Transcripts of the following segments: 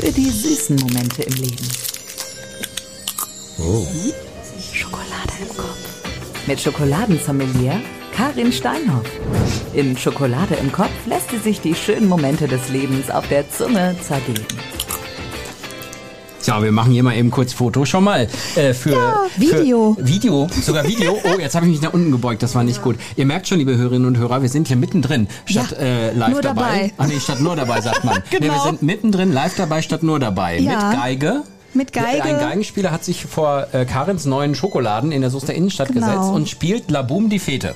für die süßen Momente im Leben. Oh. Schokolade im Kopf. Mit Schokoladensommelier Karin Steinhoff. In Schokolade im Kopf lässt sie sich die schönen Momente des Lebens auf der Zunge zergeben. Ja, wir machen hier mal eben kurz Foto schon mal äh, für Ja, Video. Für Video, sogar Video. Oh, jetzt habe ich mich nach unten gebeugt, das war nicht gut. Ihr merkt schon, liebe Hörerinnen und Hörer, wir sind hier mittendrin statt Ja, äh, live nur dabei. dabei. Ah nee, statt nur dabei sagt man. nee, wir Genau. sind mittendrin live dabei statt nur dabei Ja. mit Geige. Mit Geige. Ein Geigenspieler hat sich vor äh, Karins neuen Schokoladen in der Soester Innenstadt Genau. gesetzt und spielt La Boom die Fete.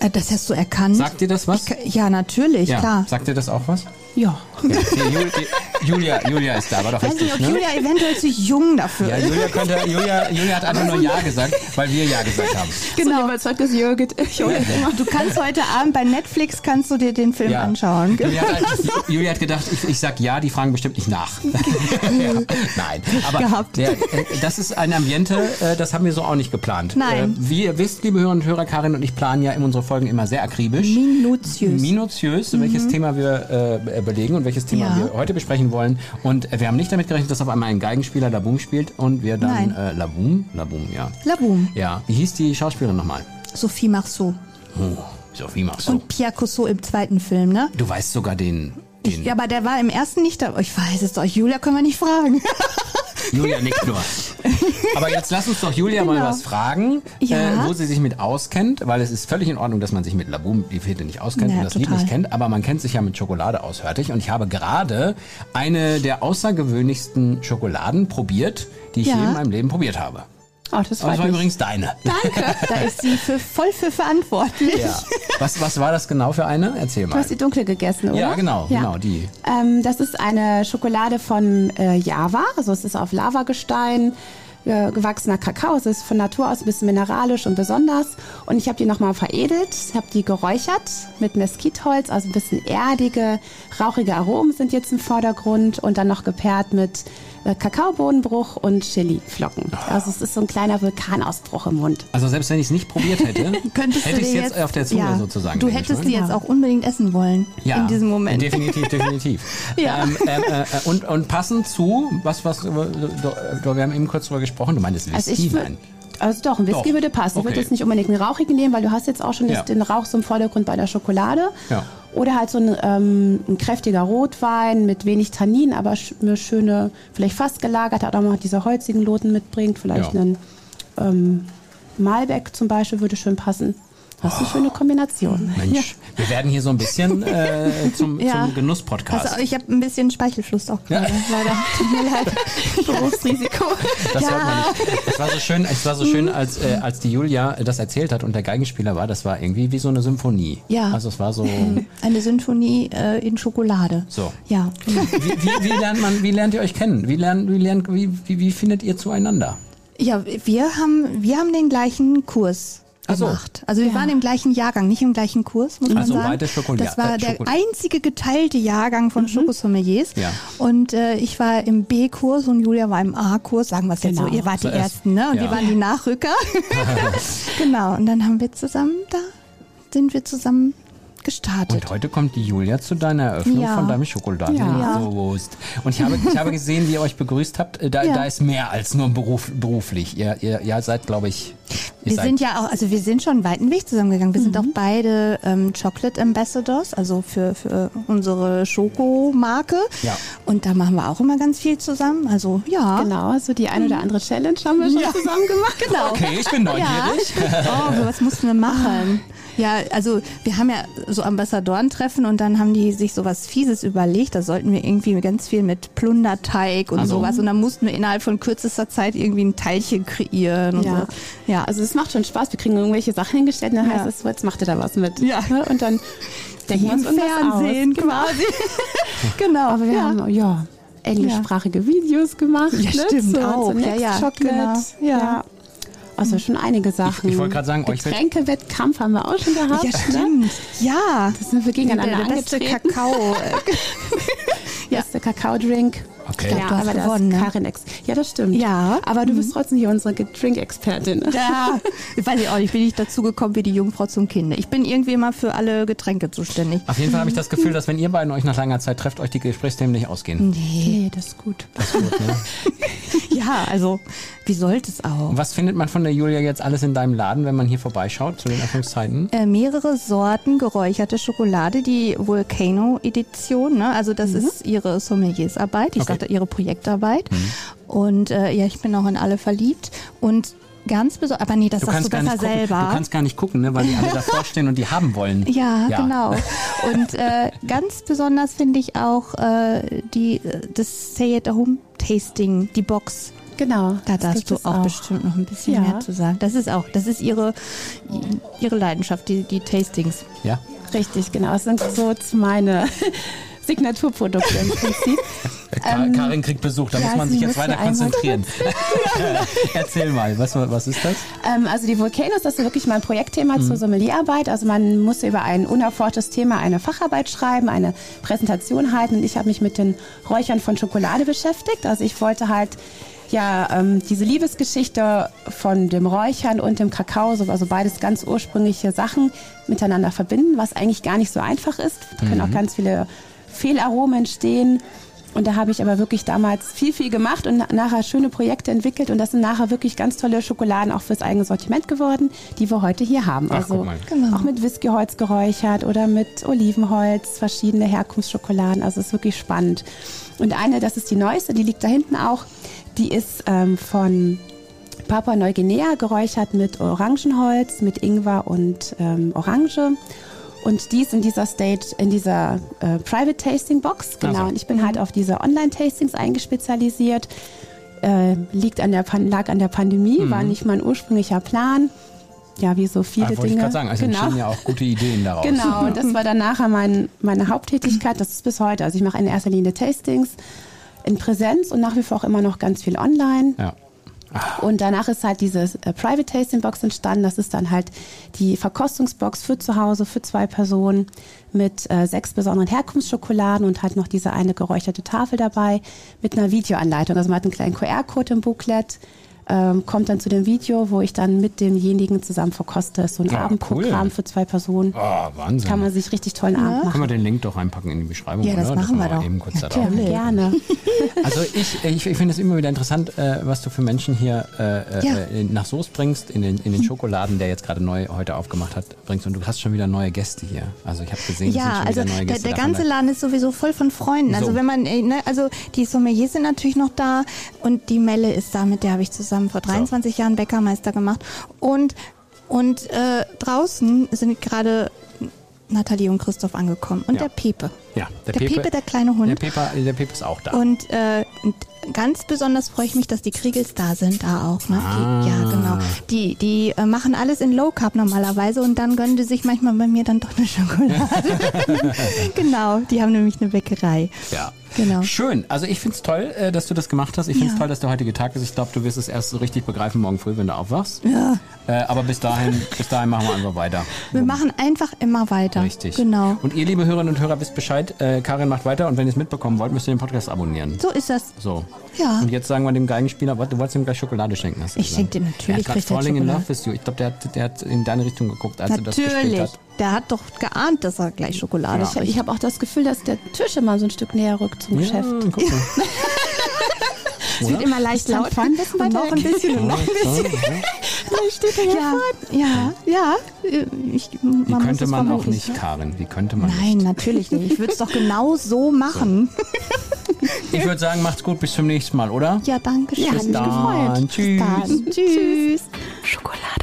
Äh, Das hast du erkannt. Sagt dir das was? Ich, ja, natürlich, ja. klar. Sagt dir das auch was? Ja. Ja. Die Jul die, Julia, Julia ist da, war doch Weiß richtig, nicht, ob ne? Julia eventuell zu jung dafür Ja, ist. Julia, könnte, Julia, Julia hat einfach nur Ja gesagt, weil wir Ja gesagt haben. Genau. So überzeugt, dass Jürgen. Du kannst heute Abend bei Netflix kannst du dir den Film Ja. anschauen. Julia hat, Julia hat gedacht, ich, ich sag ja, die fragen bestimmt nicht nach. ja, nein, aber Gehabt. Der, äh, das ist ein Ambiente, äh, das haben wir so auch nicht geplant. Nein. Äh, Wie ihr wisst, liebe Hörerinnen und Hörer, Karin und ich planen ja in unsere Folgen immer sehr akribisch. Minutiös. Minutiös, welches Thema wir äh, belegen und welches Thema Mhm. Ja. wir heute besprechen wollen. Und wir haben nicht damit gerechnet, dass auf einmal ein Geigenspieler Laboom spielt und wir dann Nein. äh, Laboom, Laboom, ja. Laboum. Ja, wie hieß die Schauspielerin nochmal? Sophie Marceau. Oh, Sophie du. Und Pierre Cousseau im zweiten Film, ne? Du weißt sogar den. den Ja, aber der war im ersten nicht dabei. Ich weiß es doch. Julia können wir nicht fragen. Julia nickt nur. Aber jetzt lass uns doch Julia mal Genau. was fragen, Ja. äh, wo sie sich mit auskennt, weil es ist völlig in Ordnung, dass man sich mit Laboom, die Fete nicht auskennt Ja, und das Lied total. nicht kennt, aber man kennt sich ja mit Schokolade ausfertig und ich habe gerade eine der außergewöhnlichsten Schokoladen probiert, die ich Ja. je in meinem Leben probiert habe. Oh, das Das war mich. übrigens deine. Da ist sie für, voll für verantwortlich. Ja. Was, was war das genau für eine? Erzähl Du mal. hast die dunkle gegessen, oder? Ja, genau, genau, die. Ähm, das ist eine Schokolade von äh, Java, also es ist auf Lavagestein äh, gewachsener Kakao. Es ist von Natur aus ein bisschen mineralisch und besonders. Und ich habe die nochmal veredelt, habe die geräuchert mit Mesquitholz, also ein bisschen erdige, rauchige Aromen sind jetzt im Vordergrund und dann noch gepaart mit Kakaobohnenbruch und Chiliflocken. Also es ist so ein kleiner Vulkanausbruch im Mund. Also selbst wenn ich es nicht probiert hätte, hätte ich es jetzt auf der Zunge ja, sozusagen. Du hättest die jetzt auch unbedingt essen wollen. Ja, In diesem Moment. Definitiv, definitiv. Ja. ähm, ähm, äh, und, und passend zu, was, was, äh, wir haben eben kurz drüber gesprochen, du meintest Also Whisky, ich wür- nein. Also doch, ein Whisky Doch. würde passen. Ich würde Okay. jetzt nicht unbedingt einen rauchigen nehmen, weil du hast jetzt auch schon Ja. jetzt den Rauch so im Vordergrund bei der Schokolade. Ja. Oder halt so ein, ähm, ein kräftiger Rotwein mit wenig Tannin, aber eine schöne, vielleicht fast gelagert, hat auch noch diese holzigen Noten mitbringt. Vielleicht Ja. einen ähm, Malbec zum Beispiel würde schön passen. Das ist eine schöne Kombination. Mensch, wir werden hier so ein bisschen äh, zum, Ja. zum Genuss-Podcast. Also ich habe ein bisschen Speichelfluss auch gerade. Leider. Tut mir leid. Berufsrisiko. Das ja. hört man nicht. Es war so schön, es war so schön, als, äh, als die Julia das erzählt hat und der Geigenspieler war, das war irgendwie wie so eine Symphonie. Ja. Also es war so. Eine Symphonie äh, in Schokolade. So. Ja. Wie, wie, wie lernt man, wie lernt ihr euch kennen? Wie lernt, wie lernt, wie, wie, wie findet ihr zueinander? Ja, wir haben, wir haben den gleichen Kurs Ach so. gemacht. Also wir waren im gleichen Jahrgang, nicht im gleichen Kurs, muss man Also sagen. beide Das war äh, der einzige geteilte Jahrgang von Schokosommeliers. Ja. Und äh, ich war im B-Kurs und Julia war im A-Kurs, sagen wir es jetzt Genau. so. Ihr wart die Zuerst- Ersten, ne? Und ja. die waren die Nachrücker. genau. Und dann haben wir zusammen da, sind wir zusammen gestartet. Und heute kommt die Julia zu deiner Eröffnung Ja. von deinem Schokoladen. Ja. Und ich habe, ich habe gesehen, wie ihr euch begrüßt habt. Äh, Da, Ja. da ist mehr als nur Beruf, beruflich. Ihr, ihr, ihr seid, glaube ich, Wir sind ja auch, also wir sind schon einen weiten Weg zusammengegangen. Wir sind Mhm. auch beide ähm, Chocolate Ambassadors, also für, für unsere Schokomarke. Ja. Und da machen wir auch immer ganz viel zusammen. Also ja. Genau, so die ein oder andere Challenge haben wir schon Ja. zusammen gemacht. Genau. Okay, ich bin Ja. neugierig. Oh, was mussten wir machen? Ja, also wir haben ja so Ambassadorentreffen und dann haben die sich sowas Fieses überlegt. Da sollten wir irgendwie ganz viel mit Plunderteig und Also- sowas. Und dann mussten wir innerhalb von kürzester Zeit irgendwie ein Teilchen kreieren und Ja. so. Ja, Also es macht schon Spaß. Wir kriegen irgendwelche Sachen hingestellt und dann Ja. heißt es, so, jetzt macht ihr da was mit. Ja. Ne? Und dann denken wir uns Fernsehen aus. quasi. genau. Aber wir ja. haben ja englischsprachige Videos gemacht. Ja, ne? stimmt so, auch. So Ja, ja, Chocolate. genau. Ja. Also schon einige Sachen. ich wollte gerade sagen, Getränkewettkampf haben wir auch schon gehabt. Ja, Ne? stimmt. Ja. Da sind wir gegeneinander der, der beste angetreten. Kakao. Beste Kakaodrink. Okay. Ich glaub, ja, du hast aber das gewonnen, ne? Karin Ex. Ja, das stimmt. Ja. Aber du bist trotzdem hier unsere Drink-Expertin. Ja, ich weiß ich auch nicht, bin ich dazu gekommen wie die Jungfrau zum Kinde. Ich bin irgendwie immer für alle Getränke zuständig. Auf jeden Fall habe ich das Gefühl, dass wenn ihr beiden euch nach langer Zeit trefft, euch die Gesprächsthemen nicht ausgehen. Nee, das ist gut. Ja, also, wie sollte es auch? Was findet man von der Julia jetzt alles in deinem Laden, wenn man hier vorbeischaut zu den Öffnungszeiten? Äh, mehrere Sorten geräucherte Schokolade, die Volcano-Edition, ne? also das ist ihre Sommeliersarbeit, ich Okay. sagte ihre Projektarbeit. Und äh, ja, ich bin auch in alle verliebt. Und ganz besonders, aber nee, das Du sagst du besser gucken, selber. du kannst gar nicht gucken, ne, weil die alle davor stehen und die haben wollen. Ja, genau. Und äh, ganz besonders finde ich auch äh, die, äh, das Stay at Home Tasting, die Box. Genau. Da darfst du es auch, bestimmt noch ein bisschen Ja. mehr zu sagen. Das ist auch, das ist ihre, ihre Leidenschaft, die, die Tastings. Ja. Richtig, genau. Das sind so meine Signaturprodukte im Prinzip. Ähm, Karin kriegt Besuch, da ja, muss man sich jetzt weiter konzentrieren. Erzähl mal, was, was ist das? Ähm, also die Volcanoes, das ist wirklich mein Projektthema zur Sommelierarbeit. Also man muss über ein unerforschtes Thema eine Facharbeit schreiben, eine Präsentation halten. Und ich habe mich mit den Räuchern von Schokolade beschäftigt. Also ich wollte halt ja ähm, diese Liebesgeschichte von dem Räuchern und dem Kakao, so- also beides ganz ursprüngliche Sachen miteinander verbinden, was eigentlich gar nicht so einfach ist. Da können auch ganz viele Fehlaromen entstehen. Und da habe ich aber wirklich damals viel, viel gemacht und na- nachher schöne Projekte entwickelt. Und das sind nachher wirklich ganz tolle Schokoladen auch fürs eigene Sortiment geworden, die wir heute hier haben. Ach, also. Genau. auch mit Whiskyholz geräuchert oder mit Olivenholz, verschiedene Herkunftsschokoladen. Also es ist wirklich spannend. Und eine, das ist die neueste, die liegt da hinten auch, die ist ähm, von Papua Neuguinea geräuchert mit Orangenholz, mit Ingwer und ähm, Orange. Und die ist in dieser Stage, in dieser äh, Private Tasting Box. Genau. Also. Und ich bin halt auf diese Online-Tastings eingespezialisiert. Äh, liegt an der Pan lag an der Pandemie, war nicht mein ursprünglicher Plan. Ja, wie so viele Ah, wollte Dinge. ich gerade sagen, also entstehen ja auch gute Ideen daraus. Genau, und das war dann nachher mein, meine Haupttätigkeit. Das ist bis heute. Also ich mache in erster Linie Tastings in Präsenz und nach wie vor auch immer noch ganz viel online. Ja. Und danach ist halt diese äh, Private Tasting Box entstanden. Das ist dann halt die Verkostungsbox für zu Hause, für zwei Personen mit äh, sechs besonderen Herkunftsschokoladen und halt noch diese eine geräucherte Tafel dabei mit einer Videoanleitung. Also man hat einen kleinen QR-Code im Booklet, ähm, kommt dann zu dem Video, wo ich dann mit demjenigen zusammen verkoste. Das ist so ein Ja, Abendprogramm cool. für zwei Personen. Oh, Wahnsinn. Kann man sich richtig tollen Abend machen. Können wir den Link doch reinpacken in die Beschreibung, Ja, das oder? machen wir können doch. Eben kurz da Ja, drauf. gerne. Also ich, ich, ich finde es immer wieder interessant, äh, was du für Menschen hier äh, Ja. äh, nach Soest bringst, in den, in den Schokoladen, der jetzt gerade neu heute aufgemacht hat, bringst. Und du hast schon wieder neue Gäste hier. Also ich habe gesehen, Ja, also neue der, Gäste der davon. ganze Laden ist sowieso voll von Freunden. Also So. wenn man, äh, ne, also die Sommeliers sind natürlich noch da und die Melle ist da, mit der habe ich zusammen vor 23 Jahren Bäckermeister gemacht. Und, und äh, draußen sind gerade Nathalie und Christoph angekommen und Ja. der Pepe. Ja, der, Der Pepe, Pepe, der kleine Hund. Der Pepe, der Pepe ist auch da. Und, äh, und ganz besonders freue ich mich, dass die Kriegels da sind, da auch. Ne? Ah. Die, ja, genau. Die, die äh, machen alles in Low Carb normalerweise und dann gönnen die sich manchmal bei mir dann doch eine Schokolade. genau, die haben nämlich eine Bäckerei. ja. Genau. Schön. Also ich finde es toll, äh, dass du das gemacht hast. Ich finde es Ja. toll, dass der heutige Tag ist. Ich glaube, du wirst es erst so richtig begreifen morgen früh, wenn du aufwachst. Ja, Äh, aber bis dahin, bis dahin machen wir einfach weiter. wir machen einfach immer weiter. Richtig. Genau. Und ihr, liebe Hörerinnen und Hörer, wisst Bescheid. Äh, Karin macht weiter und wenn ihr es mitbekommen wollt, müsst ihr den Podcast abonnieren. So ist das. So. Ja. Und jetzt sagen wir dem Geigenspieler, du wolltest ihm gleich Schokolade schenken. Hast Ich gesagt. schenk dir natürlich, Er hat Falling in Schokolade. Love with you. Ich glaube, der hat, der hat in deine Richtung geguckt, als er das gespielt Natürlich. hat. Der hat doch geahnt, dass er gleich Schokolade Ja. Ich, ich habe auch das Gefühl, dass der Tisch immer so ein Stück näher rückt zum Geschäft. guck mal. Es wird immer leicht laut. fahren, ein bisschen und noch ein bisschen und noch ein bisschen. Er Ja, ja, ja. Ich, man Wie muss könnte man auch nicht, Karin? Wie könnte man Nein, nicht? natürlich nicht. Ich würde es doch genau so machen. Ich würde sagen, macht's gut, bis zum nächsten Mal, oder? Ja, danke schön. Ja, hat mich gefreut. Dann, tschüss. Dann. Tschüss. Schokolade.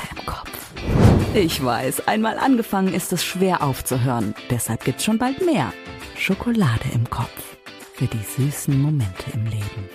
Ich weiß, einmal angefangen ist es schwer aufzuhören. Deshalb gibt's schon bald mehr. Schokolade im Kopf. Für die süßen Momente im Leben.